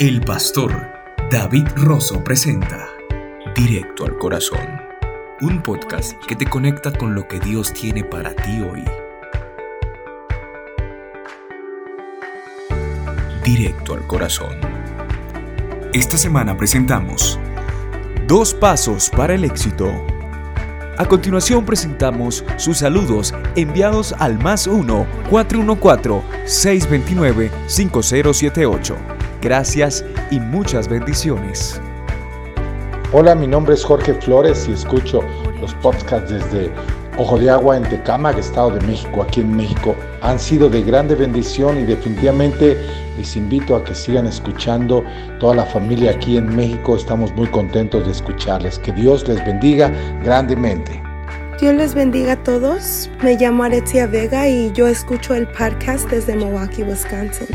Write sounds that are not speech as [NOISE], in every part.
El pastor David Rosso presenta Directo al Corazón, un podcast que te conecta con lo que Dios tiene para ti hoy. Directo al Corazón. Esta semana presentamos Dos Pasos para el Éxito. A continuación presentamos sus saludos enviados al más 1-414-629-5078. Gracias y muchas bendiciones. Hola, mi nombre es Jorge Flores y escucho los podcasts desde Ojo de Agua en Tecámac, Estado de México, aquí en México. Han sido de grande bendición y definitivamente les invito a que sigan escuchando. Toda la familia aquí en México estamos muy contentos de escucharles. Que Dios les bendiga grandemente. Dios les bendiga a todos. Me llamo Aretzia Vega y yo escucho el podcast desde Milwaukee, Wisconsin.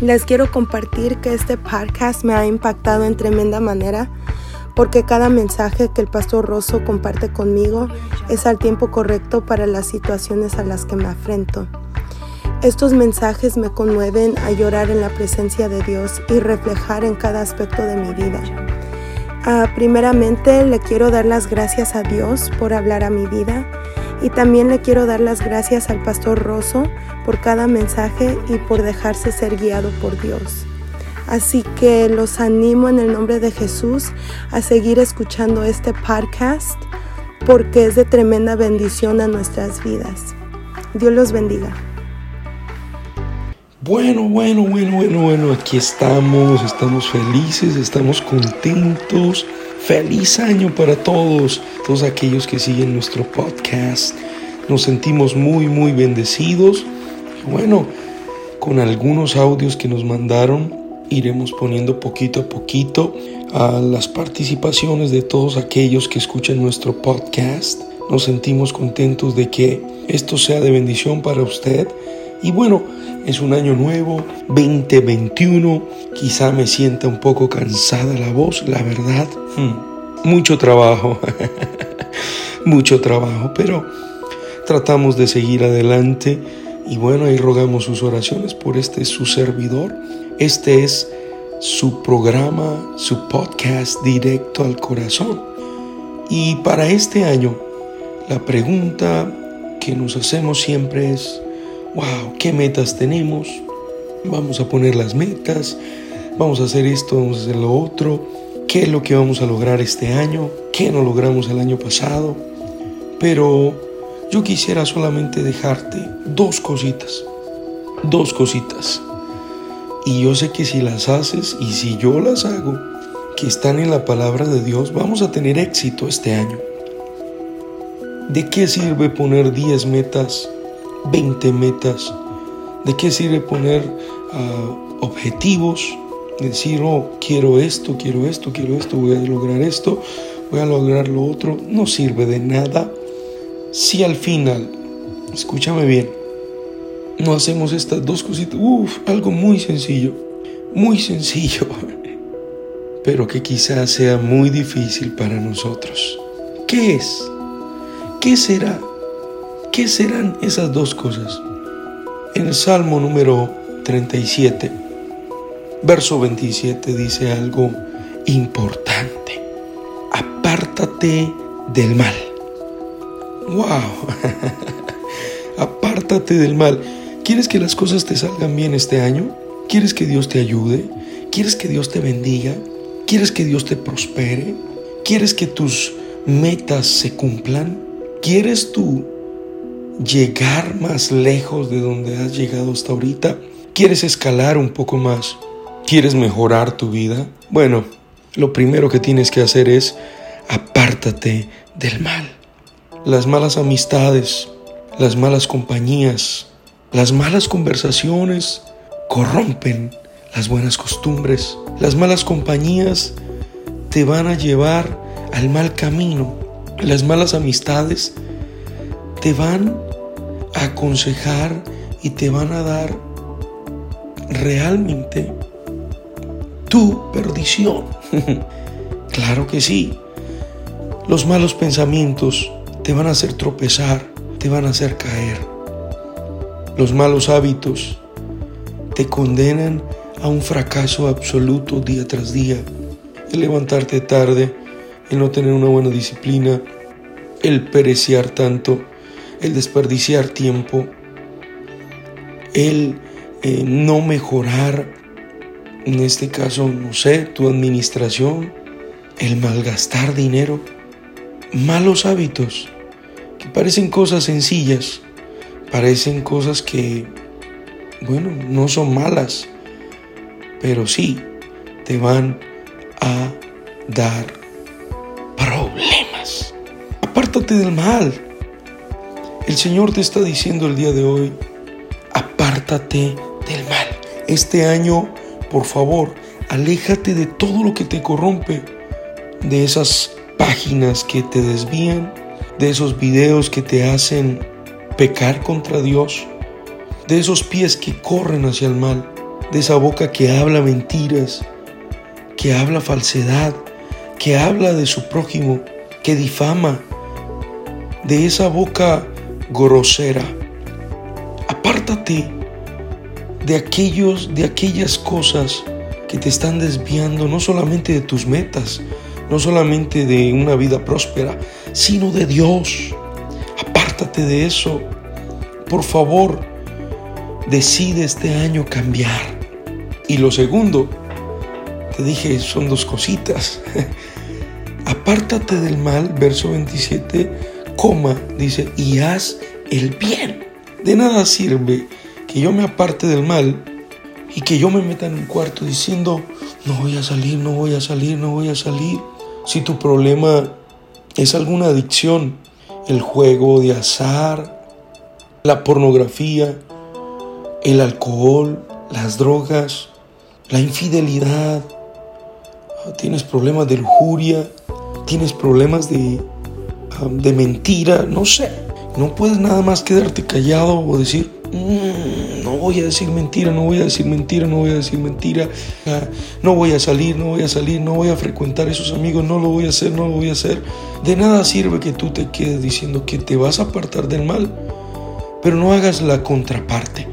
Les quiero compartir que este podcast me ha impactado en tremenda manera porque cada mensaje que el pastor Rosso comparte conmigo es al tiempo correcto para las situaciones a las que me afrento. Estos mensajes me conmueven a llorar en la presencia de Dios y reflejar en cada aspecto de mi vida. Uh, primeramente le quiero dar las gracias a Dios por hablar a mi vida y también le quiero dar las gracias al pastor Rosso por cada mensaje y por dejarse ser guiado por Dios. Así que los animo en el nombre de Jesús a seguir escuchando este podcast porque es de tremenda bendición a nuestras vidas. Dios los bendiga. Bueno, bueno, bueno, bueno, bueno, aquí estamos, estamos felices, estamos contentos. Feliz año para todos, todos aquellos que siguen nuestro podcast. Nos sentimos muy, muy bendecidos. Y bueno, con algunos audios que nos mandaron, iremos poniendo poquito a poquito a las participaciones de todos aquellos que escuchan nuestro podcast. Nos sentimos contentos de que esto sea de bendición para usted. Y bueno, es un año nuevo, 2021. Quizá me sienta un poco cansada la voz, la verdad. Hmm, mucho trabajo, [LAUGHS] mucho trabajo, pero tratamos de seguir adelante. Y bueno, ahí rogamos sus oraciones por este su servidor. Este es su programa, su podcast directo al corazón. Y para este año, la pregunta que nos hacemos siempre es, wow, ¿qué metas tenemos? Vamos a poner las metas, vamos a hacer esto, vamos a hacer lo otro, ¿qué es lo que vamos a lograr este año? ¿Qué no logramos el año pasado? Pero yo quisiera solamente dejarte dos cositas, dos cositas. Y yo sé que si las haces y si yo las hago, que están en la palabra de Dios, vamos a tener éxito este año. ¿De qué sirve poner 10 metas 20 metas. ¿De qué sirve poner ah, objetivos? Decir, oh, quiero esto, quiero esto, quiero esto, voy a lograr esto, voy a lograr lo otro. No sirve de nada si al final, escúchame bien, no hacemos estas dos cositas. Uf, algo muy sencillo, muy sencillo, [LAUGHS] pero que quizás sea muy difícil para nosotros. ¿Qué es? ¿Qué será? ¿Qué serán esas dos cosas? En el Salmo número 37, verso 27 dice algo importante. Apártate del mal. ¡Wow! [LAUGHS] Apártate del mal. ¿Quieres que las cosas te salgan bien este año? ¿Quieres que Dios te ayude? ¿Quieres que Dios te bendiga? ¿Quieres que Dios te prospere? ¿Quieres que tus metas se cumplan? ¿Quieres tú llegar más lejos de donde has llegado hasta ahorita? ¿Quieres escalar un poco más? ¿Quieres mejorar tu vida? Bueno, lo primero que tienes que hacer es apártate del mal. Las malas amistades, las malas compañías, las malas conversaciones corrompen las buenas costumbres. Las malas compañías te van a llevar al mal camino. Las malas amistades te van aconsejar y te van a dar realmente tu perdición. [LAUGHS] claro que sí. Los malos pensamientos te van a hacer tropezar, te van a hacer caer. Los malos hábitos te condenan a un fracaso absoluto día tras día, el levantarte tarde, el no tener una buena disciplina, el pereciar tanto, el desperdiciar tiempo, el eh, no mejorar, en este caso, no sé, tu administración, el malgastar dinero, malos hábitos, que parecen cosas sencillas, parecen cosas que, bueno, no son malas, pero sí te van a dar problemas. Apártate del mal. El Señor te está diciendo el día de hoy, apártate del mal. Este año, por favor, aléjate de todo lo que te corrompe, de esas páginas que te desvían, de esos videos que te hacen pecar contra Dios, de esos pies que corren hacia el mal, de esa boca que habla mentiras, que habla falsedad, que habla de su prójimo, que difama, de esa boca grosera. Apártate de aquellos, de aquellas cosas que te están desviando no solamente de tus metas, no solamente de una vida próspera, sino de Dios. Apártate de eso. Por favor, decide este año cambiar. Y lo segundo, te dije, son dos cositas. [LAUGHS] Apártate del mal, verso 27, coma, dice, y haz el bien. De nada sirve que yo me aparte del mal y que yo me meta en un cuarto diciendo, no voy a salir, no voy a salir, no voy a salir. Si tu problema es alguna adicción, el juego de azar, la pornografía, el alcohol, las drogas, la infidelidad, tienes problemas de lujuria, tienes problemas de, de mentira, no sé. No puedes nada más quedarte callado o decir, mm, no voy a decir mentira, no voy a decir mentira, no voy a decir mentira, no voy a salir, no voy a salir, no voy a frecuentar a esos amigos, no lo voy a hacer, no lo voy a hacer. De nada sirve que tú te quedes diciendo que te vas a apartar del mal, pero no hagas la contraparte.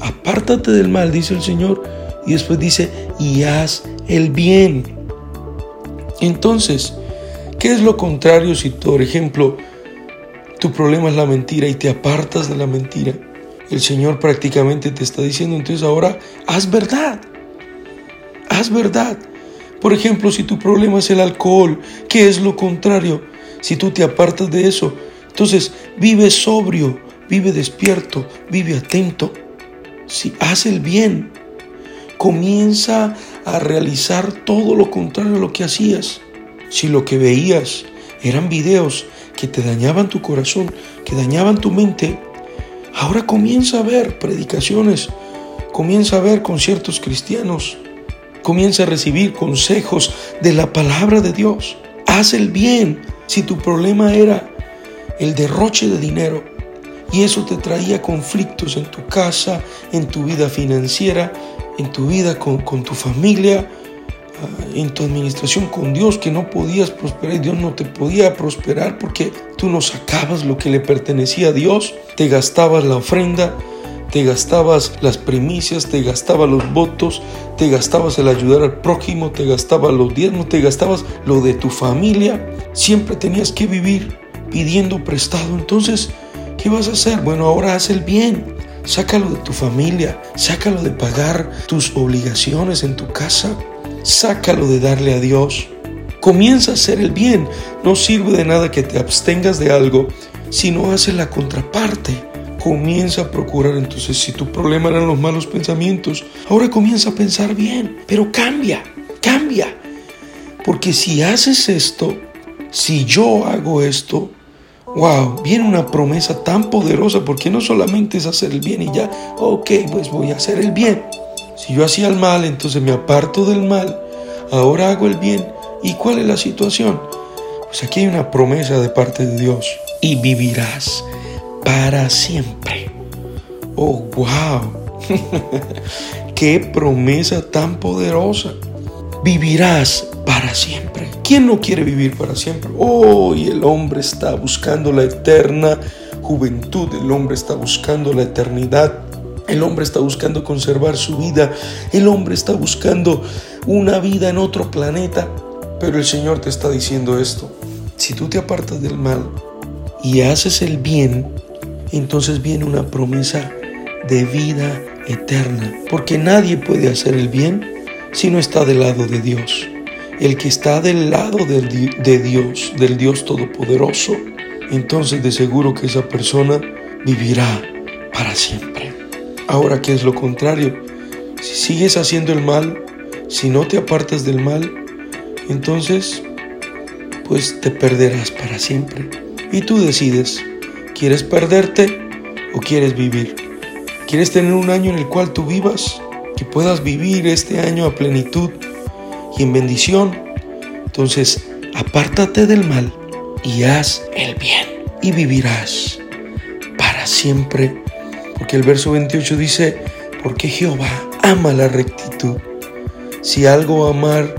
Apártate del mal, dice el Señor, y después dice, y haz el bien. Entonces, ¿qué es lo contrario si, por ejemplo, tu problema es la mentira y te apartas de la mentira? El Señor prácticamente te está diciendo, entonces ahora haz verdad. Haz verdad. Por ejemplo, si tu problema es el alcohol, ¿qué es lo contrario? Si tú te apartas de eso, entonces vive sobrio, vive despierto, vive atento. Si haz el bien, comienza a realizar todo lo contrario a lo que hacías. Si lo que veías eran videos que te dañaban tu corazón, que dañaban tu mente, ahora comienza a ver predicaciones, comienza a ver conciertos cristianos, comienza a recibir consejos de la palabra de Dios. Haz el bien. Si tu problema era el derroche de dinero y eso te traía conflictos en tu casa, en tu vida financiera, en tu vida con, tu familia, en tu administración con Dios, que no podías prosperar y Dios no te podía prosperar porque tú no sacabas lo que le pertenecía a Dios, te gastabas la ofrenda, te gastabas las primicias, te gastabas los votos, te gastabas el ayudar al prójimo, te gastabas los diezmos, te gastabas lo de tu familia, siempre tenías que vivir pidiendo prestado. Entonces, ¿qué vas a hacer? Bueno, ahora haz el bien. Sácalo de tu familia, sácalo de pagar tus obligaciones en tu casa, sácalo de darle a Dios. Comienza a hacer el bien. No sirve de nada que te abstengas de algo si no haces la contraparte. Comienza a procurar entonces si tu problema eran los malos pensamientos, ahora comienza a pensar bien, pero cambia, cambia. Porque si haces esto, si yo hago esto, wow, viene una promesa tan poderosa porque no solamente es hacer el bien y ya, ok, pues voy a hacer el bien. Si yo hacía el mal, entonces me aparto del mal, ahora hago el bien. ¿Y cuál es la situación? Pues aquí hay una promesa de parte de Dios y vivirás para siempre. Oh, wow. [LAUGHS] Qué promesa tan poderosa. Vivirás para siempre. ¿Quién no quiere vivir para siempre? Hoy el hombre está buscando la eterna juventud, el hombre está buscando la eternidad. El hombre está buscando conservar su vida. El hombre está buscando una vida en otro planeta. Pero el Señor te está diciendo esto. Si tú te apartas del mal y haces el bien, entonces viene una promesa de vida eterna. Porque nadie puede hacer el bien si no está del lado de Dios. El que está del lado de Dios, del Dios Todopoderoso, entonces de seguro que esa persona vivirá para siempre. Ahora, ¿qué es lo contrario? Si sigues haciendo el mal, si no te apartas del mal, entonces, pues te perderás para siempre. Y tú decides, ¿quieres perderte o quieres vivir? ¿Quieres tener un año en el cual tú vivas? Que puedas vivir este año a plenitud y en bendición. Entonces, apártate del mal y haz el bien y vivirás para siempre. Porque el verso 28 dice, porque Jehová ama la rectitud. Si algo amar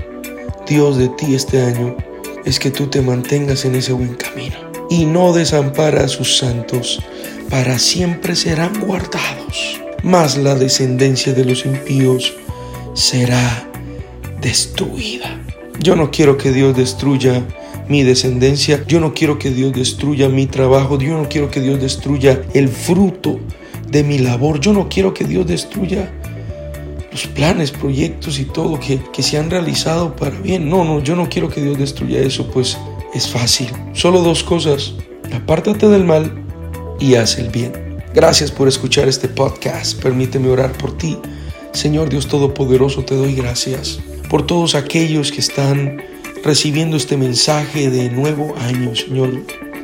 Dios de ti este año, es que tú te mantengas en ese buen camino y no desampara a sus santos, para siempre serán guardados. Mas la descendencia de los impíos será destruida. Yo no quiero que Dios destruya mi descendencia, yo no quiero que Dios destruya mi trabajo, yo no quiero que Dios destruya el fruto de mi labor, yo no quiero que Dios destruya los planes, proyectos y todo que, que se han realizado para bien. No, no, yo no quiero que Dios destruya eso, pues es fácil. Solo dos cosas, apártate del mal y haz el bien. Gracias por escuchar este podcast, permíteme orar por ti. Señor Dios Todopoderoso, te doy gracias por todos aquellos que están recibiendo este mensaje de nuevo año, Señor.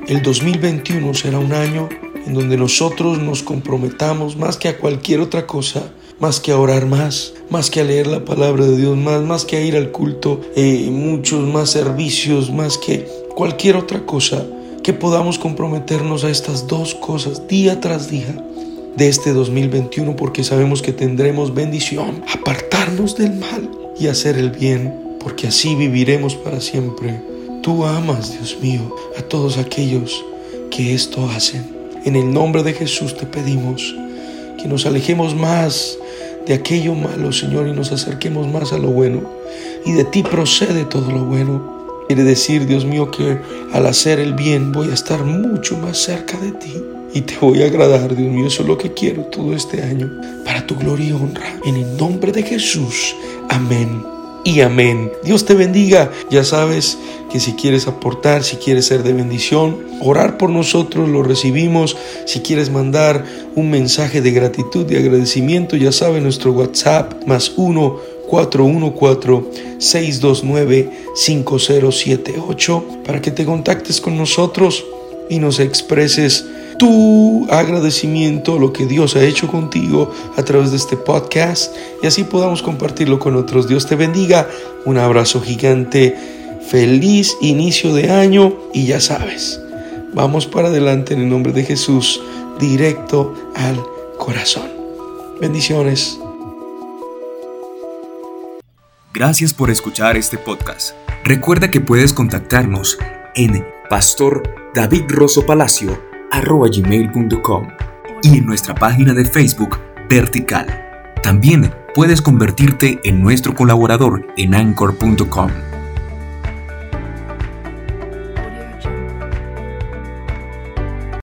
El 2021 será un año en donde nosotros nos comprometamos más que a cualquier otra cosa, más que a orar más, más que a leer la palabra de Dios más, más que a ir al culto, eh, muchos más servicios, más que cualquier otra cosa, que podamos comprometernos a estas dos cosas día tras día de este 2021 porque sabemos que tendremos bendición, apartarnos del mal y hacer el bien porque así viviremos para siempre. Tú amas, Dios mío, a todos aquellos que esto hacen. En el nombre de Jesús te pedimos que nos alejemos más de aquello malo, Señor, y nos acerquemos más a lo bueno. Y de ti procede todo lo bueno. Quiere decir, Dios mío, que al hacer el bien voy a estar mucho más cerca de ti. Y te voy a agradar, Dios mío, eso es lo que quiero todo este año, para tu gloria y honra. En el nombre de Jesús. Amén y amén. Dios te bendiga. Ya sabes que si quieres aportar, si quieres ser de bendición, orar por nosotros, lo recibimos. Si quieres mandar un mensaje de gratitud y agradecimiento, ya sabes nuestro WhatsApp más 1 414-629-5078 para que te contactes con nosotros y nos expreses tu agradecimiento, lo que Dios ha hecho contigo a través de este podcast y así podamos compartirlo con otros. Dios te bendiga, un abrazo gigante, feliz inicio de año y ya sabes, vamos para adelante en el nombre de Jesús, directo al corazón. Bendiciones. Gracias por escuchar este podcast. Recuerda que puedes contactarnos en Pastor David Rosso Palacio gmail.com y en nuestra página de Facebook Vertical. También puedes convertirte en nuestro colaborador en anchor.com